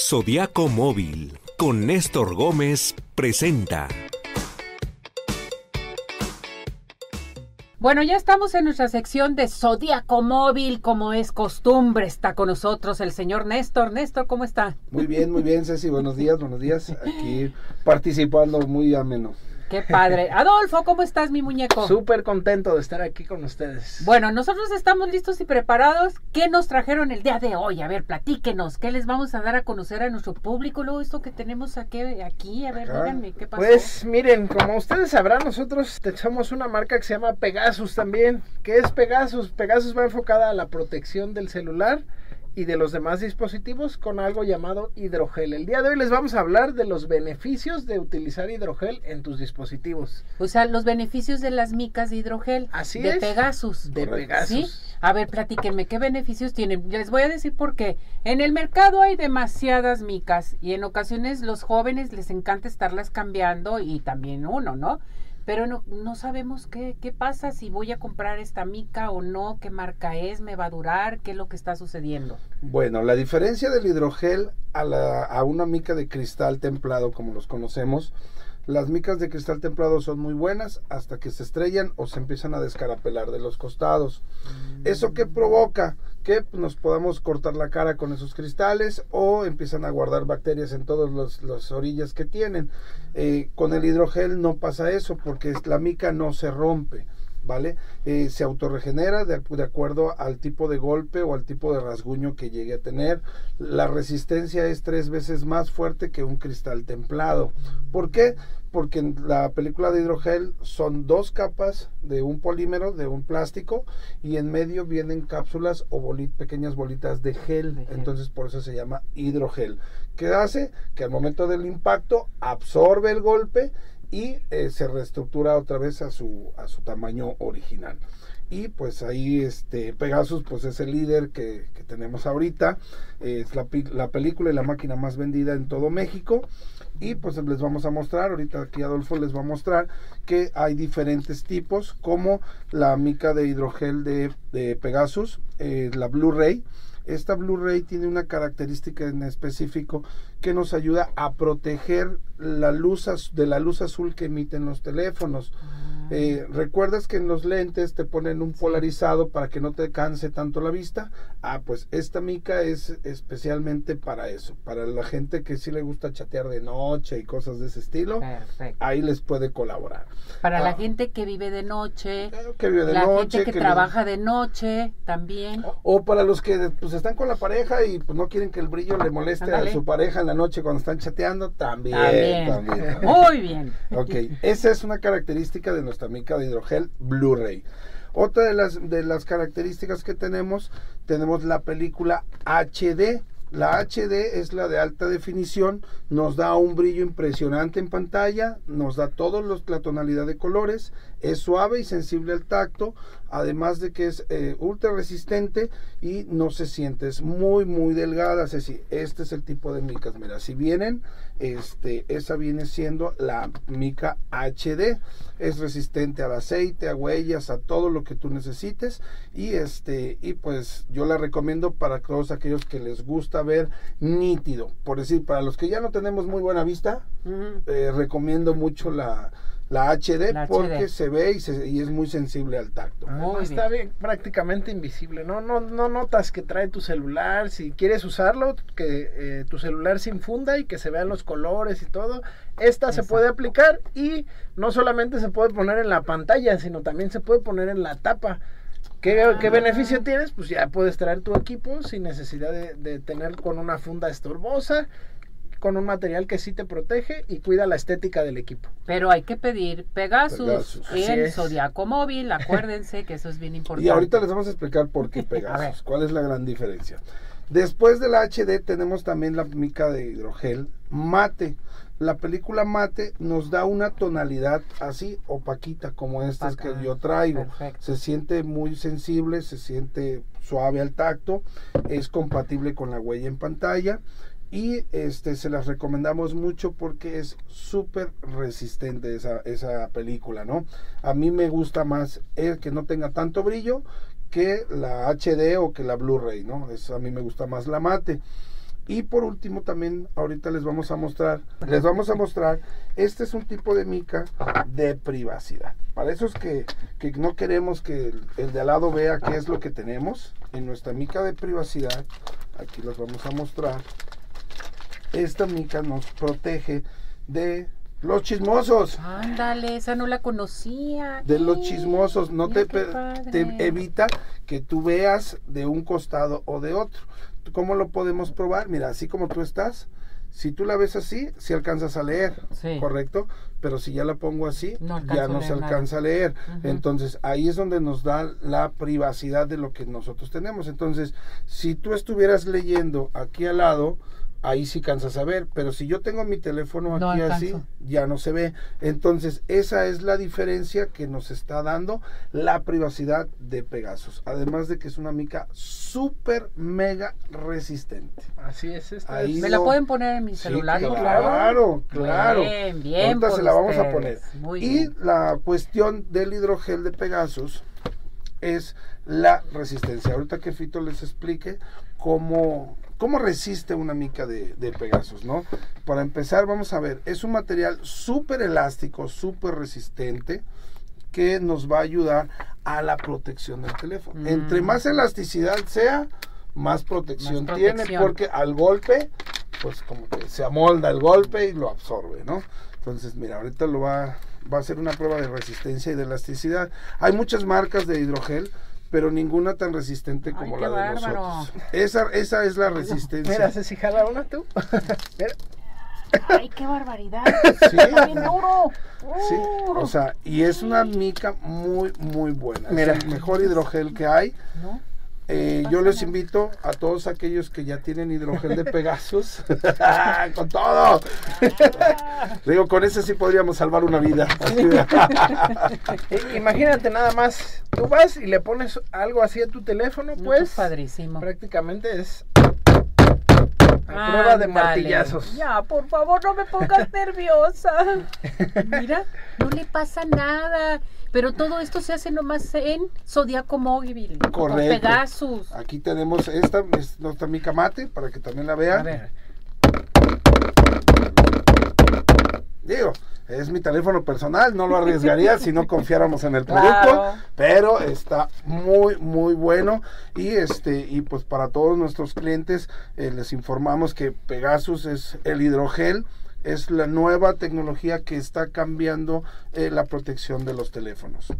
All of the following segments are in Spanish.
Zodiaco Móvil con Néstor Gómez presenta. Bueno, ya estamos en nuestra sección de Zodíaco Móvil, como es costumbre. Está con nosotros el señor Néstor. Néstor, ¿cómo está? Muy bien, muy bien, Ceci. Buenos días, buenos días. Aquí participando muy ameno. Qué padre. Adolfo, ¿cómo estás, mi muñeco? Súper contento de estar aquí con ustedes. Bueno, nosotros estamos listos y preparados. ¿Qué nos trajeron el día de hoy? A ver, platíquenos. ¿Qué les vamos a dar a conocer a nuestro público? Luego, esto que tenemos aquí, aquí a ver, díganme, ¿qué pasó? Pues miren, como ustedes sabrán, nosotros somos una marca que se llama Pegasus también. ¿Qué es Pegasus? Pegasus va enfocada a la protección del celular y de los demás dispositivos con algo llamado hidrogel. El día de hoy les vamos a hablar de los beneficios de utilizar hidrogel en tus dispositivos. O sea, los beneficios de las micas de hidrogel. Así de es. Pegasus. De Pegasus. ¿Sí? A ver, platíquenme, ¿qué beneficios tienen? Les voy a decir por qué. En el mercado hay demasiadas micas y en ocasiones los jóvenes les encanta estarlas cambiando y también uno, ¿no? Pero no, no sabemos qué, qué pasa, si voy a comprar esta mica o no, qué marca es, me va a durar, qué es lo que está sucediendo. Bueno, la diferencia del hidrogel a, la, a una mica de cristal templado, como los conocemos, las micas de cristal templado son muy buenas hasta que se estrellan o se empiezan a descarapelar de los costados. ¿Eso qué provoca? Que nos podamos cortar la cara con esos cristales o empiezan a guardar bacterias en todas las orillas que tienen. Eh, con el hidrogel no pasa eso porque la mica no se rompe. ¿Vale? Eh, se autorregenera de, de, acuerdo al tipo de golpe o al tipo de rasguño que llegue a tener. La resistencia es tres veces más fuerte que un cristal templado. ¿Por qué? Porque en la película de hidrogel son dos capas de un polímero, de un plástico, y en medio vienen cápsulas o bolit, pequeñas bolitas de gel. de gel. Entonces por eso se llama hidrogel. ¿Qué hace? Que al momento del impacto absorbe el golpe y eh, se reestructura otra vez a su, a su tamaño original. Y pues ahí este Pegasus pues es el líder que, que tenemos ahorita, es la, la, película y la máquina más vendida en todo México. Y pues les vamos a mostrar, ahorita aquí Adolfo les va a mostrar que hay diferentes tipos, como la mica de hidrogel de, de Pegasus, eh, la Blu-ray. Esta Blu-ray tiene una característica en específico que nos ayuda a proteger la luz de la luz azul que emiten los teléfonos. Eh, ¿Recuerdas que en los lentes te ponen un polarizado para que no te canse tanto la vista? Ah, pues esta mica es especialmente para eso, para la gente que sí le gusta chatear de noche y cosas de ese estilo. Perfecto. Ahí les puede colaborar. Para ah, la gente que vive de noche, que vive de la noche, gente que, que trabaja de noche también. O, o, para los que pues están con la pareja y pues no quieren que el brillo le moleste Andale. a su pareja en la noche cuando están chateando, también. También. También. Muy bien. Ok, esa es una característica de nuestra mica de hidrogel Blu-ray. Otra de las, de las características que tenemos, tenemos la película HD. La HD es la de alta definición, nos da un brillo impresionante en pantalla, nos da toda la tonalidad de colores, es suave y sensible al tacto, además de que es eh, ultra resistente y no se siente, es muy muy delgada, es decir, este es el tipo de micas, mira, si vienen, este, esa viene siendo la mica HD, es resistente al aceite, a huellas, a todo lo que tú necesites. Y este, y pues yo la recomiendo para todos aquellos que les gusta ver nítido, por decir, para los que ya no tenemos muy buena vista, eh, recomiendo mucho la la HD La porque HD. se ve y, se- y es muy sensible al tacto. Muy está bien, prácticamente invisible. No, no, no notas que trae tu celular. Si quieres usarlo, que eh, tu celular se infunda y que se vean los colores y todo. Esta se puede aplicar y no solamente se puede poner en la pantalla, sino también se puede poner en la tapa. ¿Qué, Ah. qué beneficio tienes? Pues ya puedes traer tu equipo sin necesidad de, de tener con una funda estorbosa, con un material que sí te protege y cuida la estética del equipo. Pero hay que pedir Pegasus, Pegasus. Es. Zodiaco Móvil, acuérdense que eso es bien importante. Y ahorita les vamos a explicar por qué. Pegasus, cuál es la gran diferencia. Después de la HD tenemos también la mica de hidrogel mate. La película mate nos da una tonalidad así opaquita como estas que yo traigo. Perfecto. Se siente muy sensible, se siente suave al tacto, es compatible con la huella en pantalla y este se las recomendamos mucho porque es súper resistente esa, esa película, ¿no? A mí me gusta más el que no tenga tanto brillo que la HD o que la Blu-ray, ¿no? Es, a mí me gusta más la mate. Y por último también ahorita les vamos a mostrar, les vamos a mostrar, este es un tipo de mica de privacidad. Para esos que, que no queremos que el, el de al lado vea qué es lo que tenemos, en nuestra mica de privacidad, aquí los vamos a mostrar, esta mica nos protege de los chismosos. Ándale, esa no la conocía. De los chismosos, no te, te evita que tú veas de un costado o de otro. ¿Cómo lo podemos probar? Mira, así como tú estás, si tú la ves así, si alcanzas a leer, Sí. ¿correcto? Pero si ya la pongo así, No ya no se nada. alcanza a leer. Entonces, ahí es donde nos da la privacidad de lo que nosotros tenemos. Entonces, si tú estuvieras leyendo aquí al lado, ahí sí cansas a ver, pero si yo tengo mi teléfono No aquí así, ya no se ve. Entonces, esa es la diferencia que nos está dando la privacidad de Pegasus. Además de que es una mica súper mega resistente. Así es, esta Ahí es- ¿Me la pueden poner en mi Sí, celular? claro, claro, claro. Bien, bien. Ahorita por se la vamos a poner. Muy y bien. la cuestión del hidrogel de Pegasus es la resistencia. Ahorita que Fito les explique cómo, cómo resiste una mica de, de Pegasus, ¿no? Para empezar, vamos a ver, es un material súper elástico, súper resistente que nos va a ayudar a la protección del teléfono. Mm. Entre más elasticidad sea, más protección, Más tiene, protección. porque al golpe, pues como que se amolda el golpe y lo absorbe, ¿no? Entonces, mira, ahorita lo va, va a ser una prueba de resistencia y de elasticidad. Hay muchas marcas de hidrogel, pero ninguna tan resistente como la de bárbaro. nosotros. Esa, esa es la resistencia. Mira, Ceci, jala una tú. Mira, Ay, qué barbaridad. Sí. Está bien duro. Sí, o sea, y es una mica muy, muy buena. Mira. Es el mejor hidrogel que hay. ¿No? Eh, yo les invito a todos aquellos que ya tienen hidrogel de Pegasus, con todo. Digo, con ese sí podríamos salvar una vida. imagínate nada más, tú vas y le pones algo así a tu teléfono, No, pues padrísimo. prácticamente es a prueba de martillazos. Ya, por favor, no me pongas nerviosa. Mira, no le pasa nada. Pero todo esto se hace nomás en Zodiaco Móvil. Con Correcto. Pegasus. Aquí tenemos esta, es nuestra mica mate, para que también la vean. A ver. Digo, es mi teléfono personal, no lo arriesgaría si no confiáramos en el producto, Claro. pero está muy muy bueno y este y pues para todos nuestros clientes eh, les informamos que Pegasus es el hidrogel es la nueva tecnología que está cambiando eh, la protección de los teléfonos.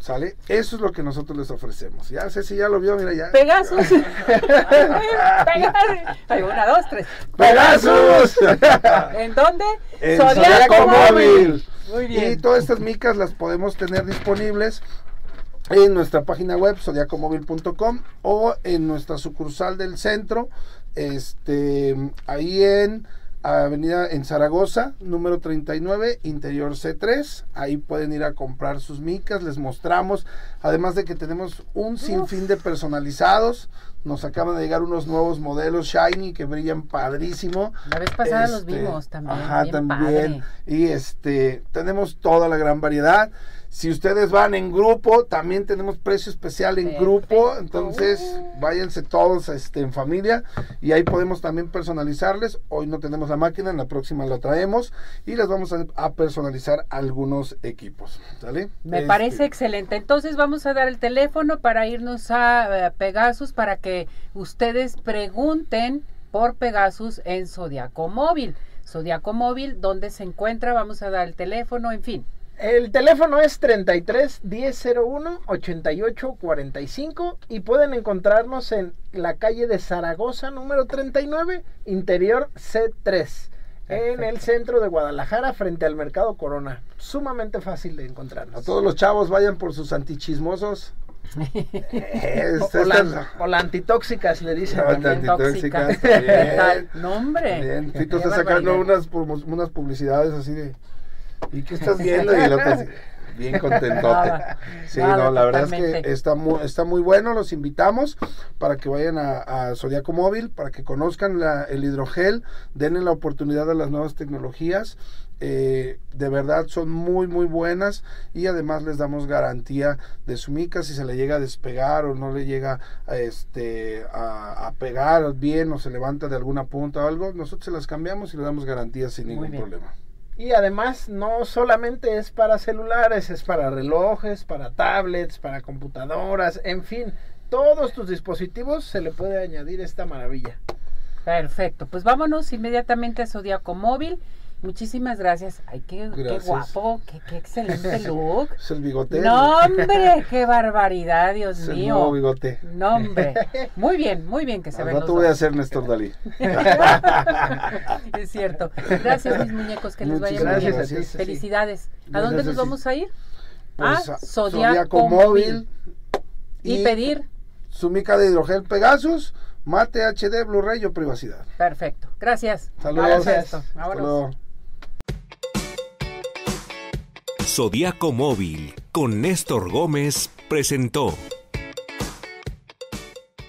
¿Sale? Eso es lo que nosotros les ofrecemos. Ya sé si ya lo vio, mira ya. Pegasus. Pegasus. Ay, una, dos, tres. ¡Pegasus! ¿En dónde? En Zodiaco Zodiaco Móvil. Muy Y bien. todas estas micas las podemos tener disponibles en nuestra página web zodiacomóvil.com o en nuestra sucursal del centro, este ahí en Avenida en Zaragoza, número 39, interior C3. Ahí pueden ir a comprar sus micas, les mostramos, además de que tenemos un sinfín de personalizados. Nos acaban de llegar unos nuevos modelos Shiny que brillan padrísimo. La vez pasada los Este, vimos también. Ajá, bien también. padre. Y este, tenemos toda la gran variedad. Si ustedes van en grupo, también tenemos precio especial en Perfecto. grupo. Entonces, váyanse todos este, en familia. Y ahí podemos también personalizarles. Hoy no tenemos la máquina, en la próxima la traemos. Y les vamos a, a personalizar algunos equipos. ¿Sale? Me Este, parece excelente. Entonces vamos a dar el teléfono para irnos a eh, Pegasus para que ustedes pregunten por Pegasus en Zodiaco Móvil. Zodiaco Móvil, ¿dónde se encuentra? Vamos a dar el teléfono, en fin. El teléfono es 33 1001 88 45 y pueden encontrarnos en la calle de Zaragoza número 39, interior C3, en el centro de Guadalajara frente al Mercado Corona. Sumamente fácil de A encontrarnos. todos los chavos, vayan por sus antichismosos. O, Esta- o la, esta- o la antitóxicas le dicen. No, también. Antitóxicas, Tóxicas. bien. No, hombre. Bien, Qué está sacando unas, unas publicidades así de. ¿Y qué estás viendo? Y el otro así, bien contentote. Nada, sí, nada, no, la verdad es que está muy, está muy bueno. Los invitamos para que vayan a, a Zodiaco Móvil, para que conozcan la- el hidrogel, denle la oportunidad a las nuevas tecnologías. Eh, de verdad son muy muy buenas y además les damos garantía de su mica si se le llega a despegar o no le llega a, este a, a pegar bien o se levanta de alguna punta o algo nosotros se las cambiamos y le damos garantía sin ningún problema Y además no solamente es para celulares, es para relojes, para tablets, para computadoras, en fin, todos tus dispositivos se le puede añadir esta maravilla. Perfecto, pues vámonos inmediatamente a Zodiaco Móvil. Muchísimas gracias. Ay, qué, qué guapo, qué, qué excelente look. es el bigote No, hombre, qué barbaridad, Dios es el mío. nuevo bigote No, hombre. Muy bien, muy bien que se ven los rato voy a hacer Néstor Dalí es cierto. Gracias, mis muñecos, que les vaya muy bien. Gracias Ceci. Felicidades. ¿A dónde nos vamos a ir? Pues, a a Zodiaco Móvil. Y, pedir. su mica de hidrogel Pegasus mate HD Blu-ray o privacidad Perfecto. Gracias. Saludos. Vamos Zodiaco Móvil con Néstor Gómez presentó